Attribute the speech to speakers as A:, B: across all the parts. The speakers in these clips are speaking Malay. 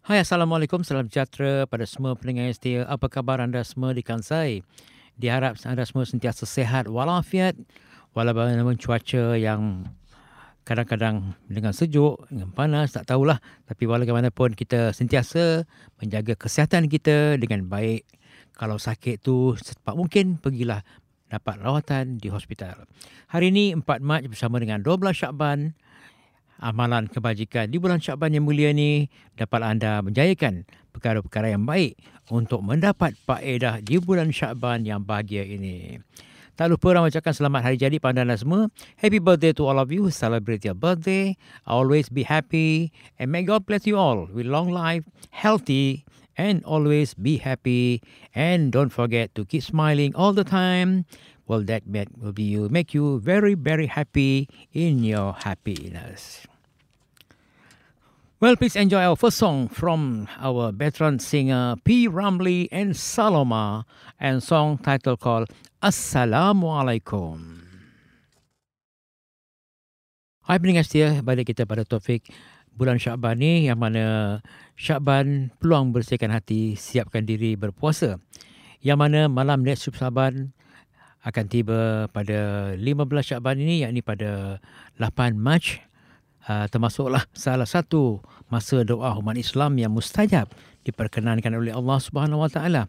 A: Hai Assalamualaikum, salam sejahtera pada semua pendengar yang setia. Apa khabar anda semua di Kansai? Diharap anda semua sentiasa sehat walafiat walaupun cuaca yang kadang-kadang dengan sejuk, dengan panas, tak tahulah. Tapi bagaimanapun kita sentiasa menjaga kesihatan kita dengan baik. Kalau sakit tu secepat mungkin pergilah dapat rawatan di hospital. Hari ini 4 Mac bersama dengan 12 Syakban amalan kebajikan di bulan Syakban yang mulia ini dapat anda menjayakan perkara-perkara yang baik untuk mendapat faedah di bulan Syakban yang bahagia ini. Tak lupa orang ucapkan selamat hari jadi pada anda semua. Happy birthday to all of you celebrate your birthday. Always be happy and may God bless you all with long life, healthy and always be happy. And don't forget to keep smiling all the time. Well, that will be you, make you very, very happy in your happiness. Well, please enjoy our first song from our veteran singer P. Ramlee and Saloma, and song title called Assalamualaikum. Hai pendengar setia, balik kita pada topik bulan Syakban ni yang mana Syakban peluang bersihkan hati, siapkan diri berpuasa. Yang mana malam next Syakban akan tiba pada 15 Syakban ini yakni pada 8 Mac uh, termasuklah salah satu masa doa umat Islam yang mustajab diperkenankan oleh Allah Subhanahu Wa Taala.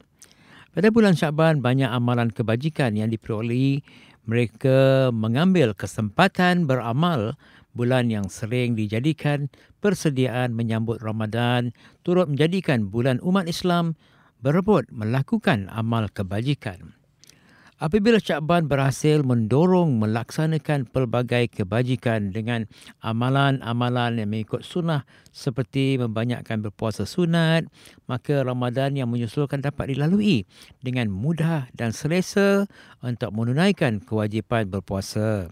A: Pada bulan Syaban banyak amalan kebajikan yang diperolehi mereka mengambil kesempatan beramal bulan yang sering dijadikan persediaan menyambut Ramadan turut menjadikan bulan umat Islam berebut melakukan amal kebajikan. Apabila Syakban berhasil mendorong melaksanakan pelbagai kebajikan dengan amalan-amalan yang mengikut sunnah seperti membanyakkan berpuasa sunat, maka Ramadan yang menyusulkan dapat dilalui dengan mudah dan selesa untuk menunaikan kewajipan berpuasa.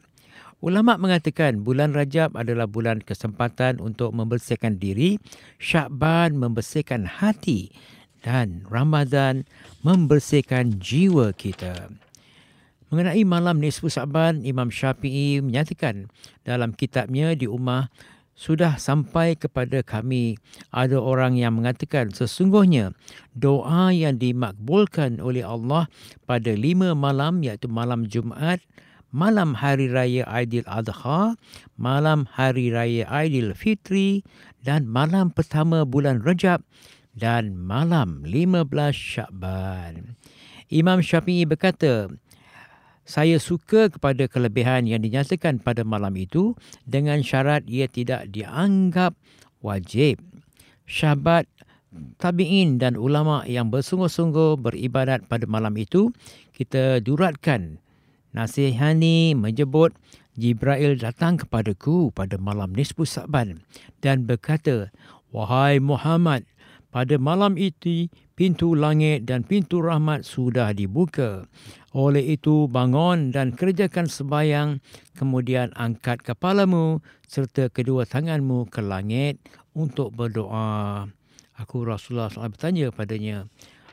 A: Ulama mengatakan bulan Rajab adalah bulan kesempatan untuk membersihkan diri, Syakban membersihkan hati dan Ramadan membersihkan jiwa kita. Mengenai malam nisfu Sa'ban, Imam Syafi'i menyatakan dalam kitabnya di Ummah sudah sampai kepada kami ada orang yang mengatakan sesungguhnya doa yang dimakbulkan oleh Allah pada lima malam iaitu malam Jumaat, malam hari raya Aidil Adha, malam hari raya Aidil Fitri dan malam pertama bulan Rajab dan malam 15 Syakban. Imam Syafi'i berkata, saya suka kepada kelebihan yang dinyatakan pada malam itu dengan syarat ia tidak dianggap wajib. Syahabat tabi'in dan ulama yang bersungguh-sungguh beribadat pada malam itu, kita duratkan nasihani menyebut Jibril datang kepadaku pada malam nisbu Sa'ban dan berkata, Wahai Muhammad, pada malam itu pintu langit dan pintu rahmat sudah dibuka. Oleh itu bangun dan kerjakan sebayang, kemudian angkat kepalamu serta kedua tanganmu ke langit untuk berdoa. Aku Rasulullah SAW bertanya padanya,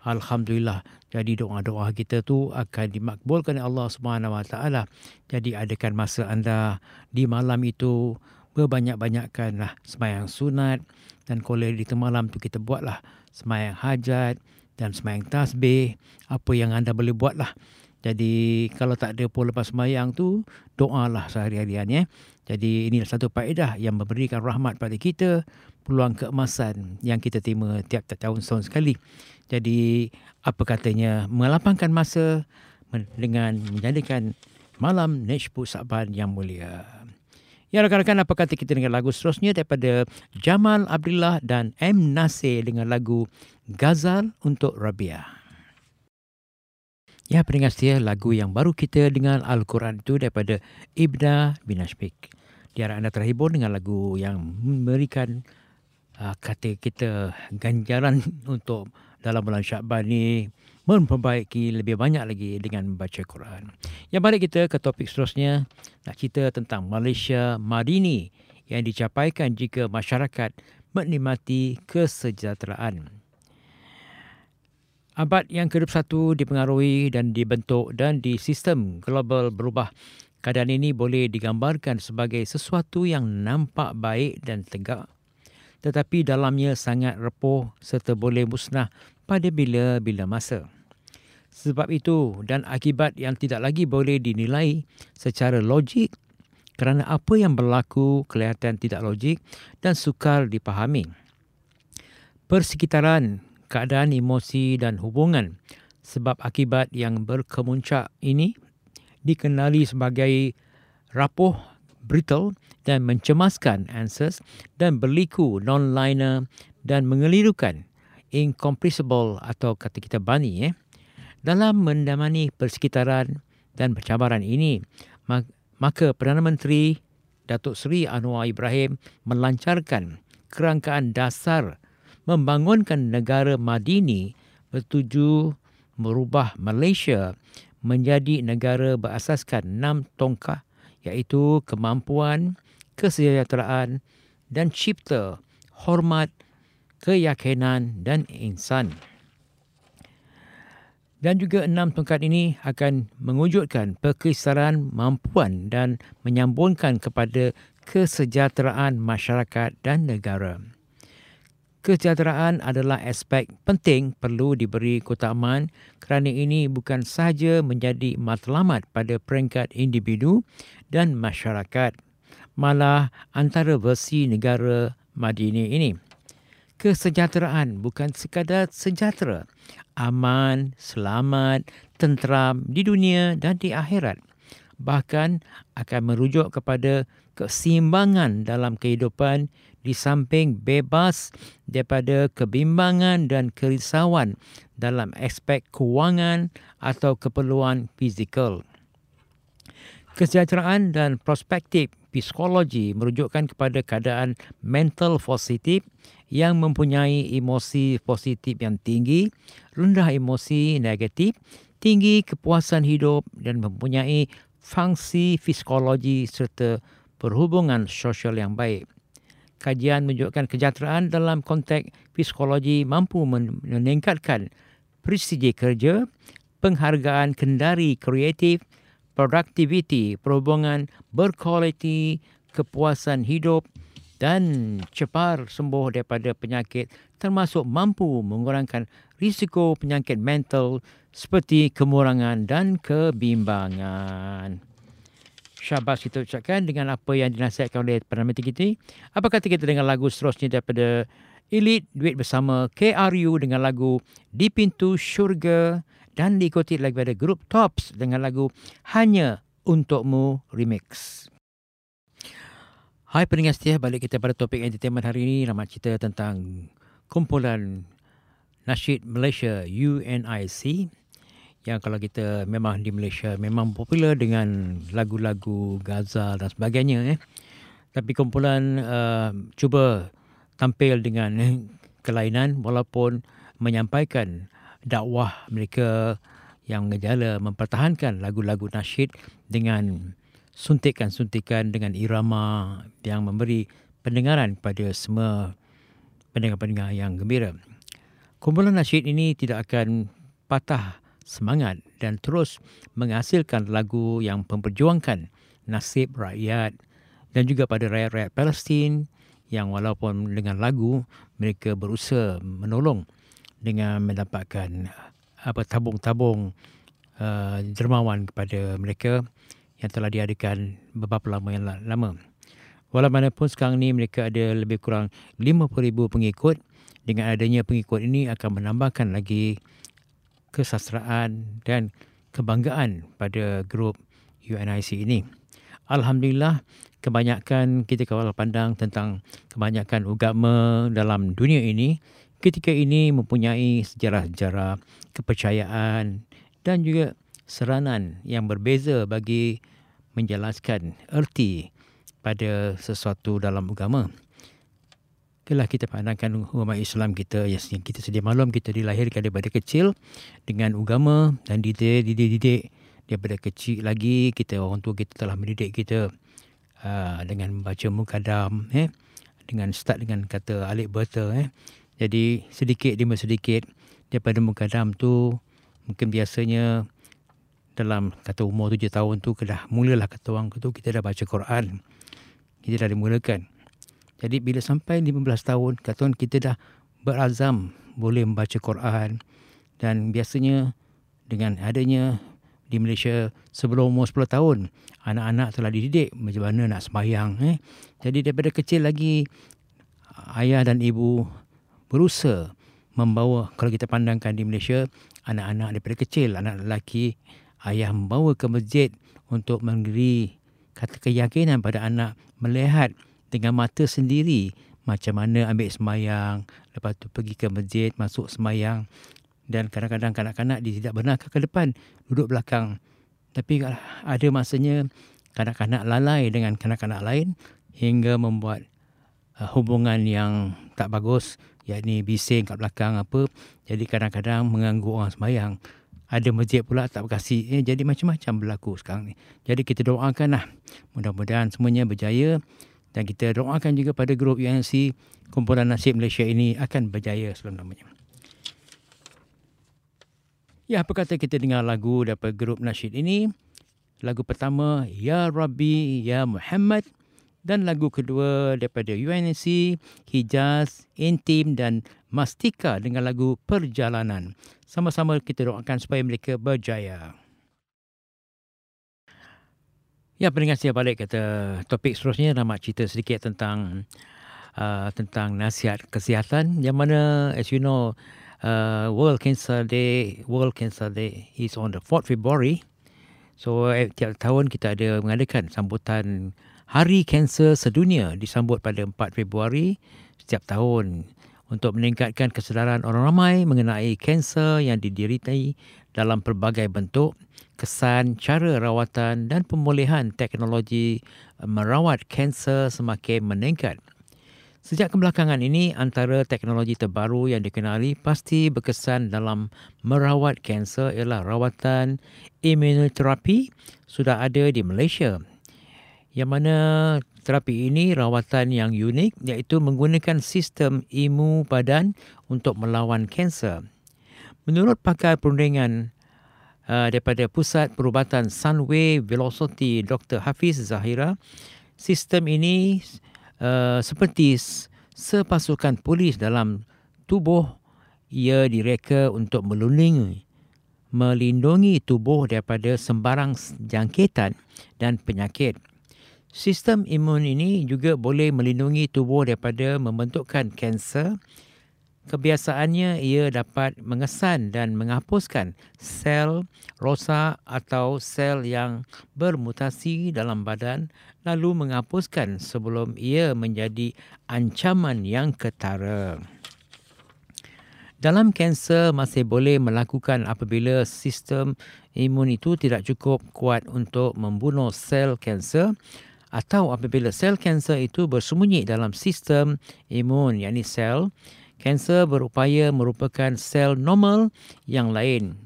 A: Alhamdulillah, jadi doa-doa kita tu akan dimakbulkan Allah Subhanahu Wa Taala. Jadi adakan masa anda di malam itu berbanyak-banyakkanlah sembahyang sunat dan kalau di malam tu kita buatlah semayang hajat dan semayang tasbih, apa yang anda boleh buatlah. Jadi kalau tak ada pun lepas semayang tu, doalah sehari-harian ya. Jadi inilah satu faedah yang memberikan rahmat pada kita, peluang keemasan yang kita terima tiap-tiap tahun setahun sekali. Jadi apa katanya melapangkan masa dengan menjadikan malam Nishbu Saban yang mulia. Ya rakan-rakan apa kata kita dengan lagu seterusnya daripada Jamal Abdullah dan M Nasir dengan lagu Gazal untuk Rabia. Ya pendengar setia lagu yang baru kita dengan Al-Quran itu daripada Ibna bin Ashbik. Diharap anda terhibur dengan lagu yang memberikan uh, kata kita ganjaran untuk dalam bulan Syakban ni memperbaiki lebih banyak lagi dengan membaca Quran. Yang balik kita ke topik seterusnya, nak cerita tentang Malaysia Madini yang dicapaikan jika masyarakat menikmati kesejahteraan. Abad yang ke-21 dipengaruhi dan dibentuk dan di sistem global berubah. Keadaan ini boleh digambarkan sebagai sesuatu yang nampak baik dan tegak tetapi dalamnya sangat repuh serta boleh musnah pada bila-bila masa. Sebab itu dan akibat yang tidak lagi boleh dinilai secara logik kerana apa yang berlaku kelihatan tidak logik dan sukar dipahami. Persekitaran, keadaan emosi dan hubungan sebab akibat yang berkemuncak ini dikenali sebagai rapuh, brittle dan mencemaskan answers dan berliku non-liner dan mengelirukan incompressible atau kata kita bani eh dalam mendamani persekitaran dan percabaran ini, maka Perdana Menteri Datuk Seri Anwar Ibrahim melancarkan kerangkaan dasar membangunkan negara Madini bertuju merubah Malaysia menjadi negara berasaskan enam tongkah iaitu kemampuan, kesejahteraan dan cipta, hormat, keyakinan dan insan dan juga enam tongkat ini akan mewujudkan perkisaran mampuan dan menyambungkan kepada kesejahteraan masyarakat dan negara. Kesejahteraan adalah aspek penting perlu diberi keutamaan kerana ini bukan sahaja menjadi matlamat pada peringkat individu dan masyarakat, malah antara versi negara Madini ini. Kesejahteraan bukan sekadar sejahtera, aman, selamat, tenteram di dunia dan di akhirat. Bahkan akan merujuk kepada keseimbangan dalam kehidupan di samping bebas daripada kebimbangan dan kerisauan dalam aspek kewangan atau keperluan fizikal. Kesejahteraan dan perspektif psikologi merujukkan kepada keadaan mental positif yang mempunyai emosi positif yang tinggi, rendah emosi negatif, tinggi kepuasan hidup dan mempunyai fungsi psikologi serta perhubungan sosial yang baik. Kajian menunjukkan kejahteraan dalam konteks psikologi mampu meningkatkan presisi kerja, penghargaan kendari kreatif, produktiviti, perhubungan berkualiti, kepuasan hidup, dan cepat sembuh daripada penyakit termasuk mampu mengurangkan risiko penyakit mental seperti kemurangan dan kebimbangan. Syabas kita ucapkan dengan apa yang dinasihatkan oleh Perdana Menteri kita. Apa kata kita dengan lagu seterusnya daripada Elite Duit Bersama KRU dengan lagu Di Pintu Syurga dan diikuti lagi pada grup Tops dengan lagu Hanya Untukmu Remix. Hai pendengar setia, balik kita pada topik entertainment hari ini. Nama cerita tentang kumpulan nasyid Malaysia UNIC. Yang kalau kita memang di Malaysia memang popular dengan lagu-lagu Gaza dan sebagainya. Eh. Tapi kumpulan uh, cuba tampil dengan kelainan walaupun menyampaikan dakwah mereka yang ngejala mempertahankan lagu-lagu nasyid dengan suntikan-suntikan dengan irama yang memberi pendengaran kepada semua pendengar-pendengar yang gembira. Kumpulan nasyid ini tidak akan patah semangat dan terus menghasilkan lagu yang memperjuangkan nasib rakyat dan juga pada rakyat-rakyat Palestin yang walaupun dengan lagu mereka berusaha menolong dengan mendapatkan apa tabung-tabung uh, dermawan kepada mereka yang telah diadakan beberapa lama yang lama. Walaupun sekarang ni mereka ada lebih kurang 50,000 pengikut, dengan adanya pengikut ini akan menambahkan lagi kesastraan dan kebanggaan pada grup UNIC ini. Alhamdulillah, kebanyakan kita kawal pandang tentang kebanyakan agama dalam dunia ini ketika ini mempunyai sejarah-sejarah kepercayaan dan juga seranan yang berbeza bagi menjelaskan erti pada sesuatu dalam agama. Itulah kita pandangkan umat Islam kita yang kita sedia maklum kita dilahirkan daripada kecil dengan agama dan dididik-didik daripada kecil lagi kita orang tua kita telah mendidik kita uh, dengan membaca mukadam eh dengan start dengan kata alif bata eh jadi sedikit demi sedikit daripada mukadam tu mungkin biasanya dalam kata umur tujuh tahun tu dah mulalah kata orang tu kita dah baca Quran. Kita dah dimulakan. Jadi bila sampai 15 tahun, katakan kita dah berazam boleh membaca Quran dan biasanya dengan adanya di Malaysia sebelum umur 10 tahun anak-anak telah dididik macam mana nak sembahyang eh jadi daripada kecil lagi ayah dan ibu berusaha membawa kalau kita pandangkan di Malaysia anak-anak daripada kecil anak lelaki ayah membawa ke masjid untuk memberi kata keyakinan pada anak melihat dengan mata sendiri macam mana ambil semayang, lepas tu pergi ke masjid, masuk semayang dan kadang-kadang kanak-kanak dia tidak benarkan ke depan, duduk belakang. Tapi ada masanya kanak-kanak lalai dengan kanak-kanak lain hingga membuat uh, hubungan yang tak bagus, yakni bising kat belakang apa. Jadi kadang-kadang mengganggu orang semayang. Ada masjid pula tak berkasih. Eh, jadi macam-macam berlaku sekarang ni. Jadi kita doakanlah. Mudah-mudahan semuanya berjaya dan kita doakan juga pada grup UNC Kumpulan Nasib Malaysia ini akan berjaya selama-lamanya. Ya, apa kata kita dengar lagu daripada grup nasyid ini? Lagu pertama, Ya Rabbi, Ya Muhammad. Dan lagu kedua daripada UNC, Hijaz, Intim dan Mastika dengan lagu Perjalanan. Sama-sama kita doakan supaya mereka berjaya. Ya, pendengar saya balik kata topik seterusnya nak cerita sedikit tentang uh, tentang nasihat kesihatan yang mana as you know uh, World Cancer Day World Cancer Day is on the 4th February. So eh, tiap tahun kita ada mengadakan sambutan Hari Kanser Sedunia disambut pada 4 Februari setiap tahun untuk meningkatkan kesedaran orang ramai mengenai kanser yang dideritai dalam pelbagai bentuk kesan cara rawatan dan pemulihan teknologi eh, merawat kanser semakin meningkat. Sejak kebelakangan ini, antara teknologi terbaru yang dikenali pasti berkesan dalam merawat kanser ialah rawatan imunoterapi sudah ada di Malaysia. Yang mana terapi ini rawatan yang unik iaitu menggunakan sistem imu badan untuk melawan kanser. Menurut pakar perundingan uh, daripada Pusat Perubatan Sunway Velocity Dr. Hafiz Zahira. Sistem ini uh, seperti sepasukan polis dalam tubuh ia direka untuk melindungi melindungi tubuh daripada sembarang jangkitan dan penyakit. Sistem imun ini juga boleh melindungi tubuh daripada membentukkan kanser kebiasaannya ia dapat mengesan dan menghapuskan sel rosak atau sel yang bermutasi dalam badan lalu menghapuskan sebelum ia menjadi ancaman yang ketara. Dalam kanser masih boleh melakukan apabila sistem imun itu tidak cukup kuat untuk membunuh sel kanser atau apabila sel kanser itu bersembunyi dalam sistem imun yakni sel Kanser berupaya merupakan sel normal yang lain.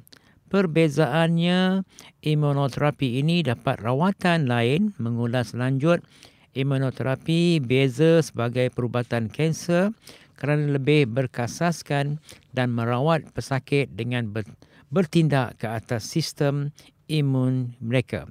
A: Perbezaannya, imunoterapi ini dapat rawatan lain mengulas lanjut. Imunoterapi beza sebagai perubatan kanser kerana lebih berkasaskan dan merawat pesakit dengan bertindak ke atas sistem imun mereka.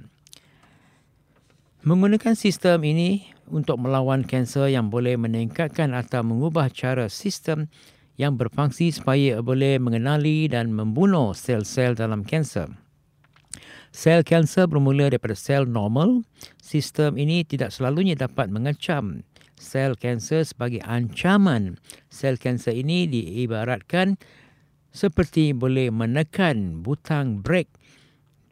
A: Menggunakan sistem ini untuk melawan kanser yang boleh meningkatkan atau mengubah cara sistem yang berfungsi supaya boleh mengenali dan membunuh sel-sel dalam kanser. Sel kanser bermula daripada sel normal. Sistem ini tidak selalunya dapat mengecam sel kanser sebagai ancaman. Sel kanser ini diibaratkan seperti boleh menekan butang brake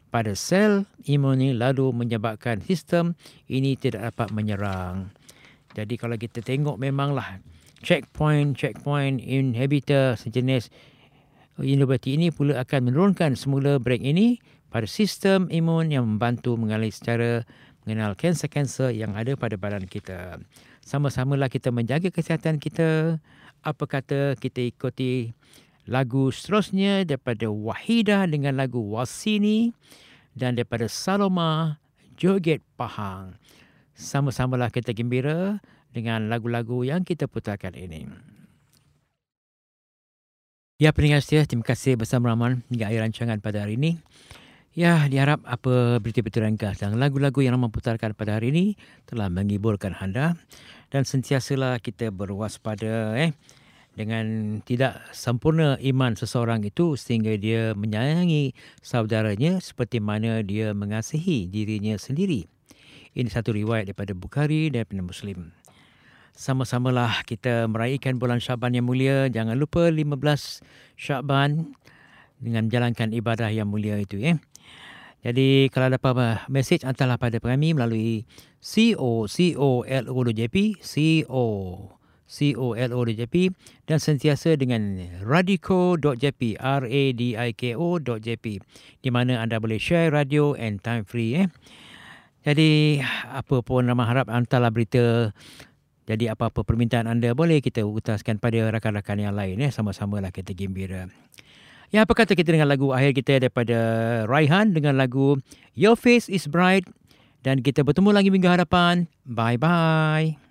A: pada sel imun ini lalu menyebabkan sistem ini tidak dapat menyerang. Jadi kalau kita tengok memanglah checkpoint checkpoint inhibitor sejenis inhibiti ini pula akan menurunkan semula brake ini pada sistem imun yang membantu mengalih secara mengenal kanser-kanser yang ada pada badan kita. Sama-samalah kita menjaga kesihatan kita. Apa kata kita ikuti lagu seterusnya daripada Wahida dengan lagu Wasini dan daripada Saloma Joget Pahang. Sama-samalah kita gembira dengan lagu-lagu yang kita putarkan ini. Ya, pendengar setia, terima kasih bersama Rahman hingga akhir rancangan pada hari ini. Ya, diharap apa berita-berita ringkas dan lagu-lagu yang Rahman putarkan pada hari ini telah menghiburkan anda dan sentiasalah kita berwaspada eh dengan tidak sempurna iman seseorang itu sehingga dia menyayangi saudaranya seperti mana dia mengasihi dirinya sendiri. Ini satu riwayat daripada Bukhari dan daripada Muslim. Sama-samalah kita meraihkan bulan Syaban yang mulia. Jangan lupa 15 Syaban dengan menjalankan ibadah yang mulia itu. Eh. Jadi kalau ada apa mesej hantarlah pada kami melalui co.co.lo.jp co.co.lo.jp dan sentiasa dengan radiko.jp r-a-d-i-k-o.jp di mana anda boleh share radio and time free. Eh. Jadi apa pun nama harap hantarlah berita jadi apa-apa permintaan anda boleh kita utaskan pada rakan-rakan yang lain. Eh. Sama-samalah kita gembira. Ya, apa kata kita dengan lagu akhir kita daripada Raihan dengan lagu Your Face is Bright dan kita bertemu lagi minggu hadapan. Bye bye.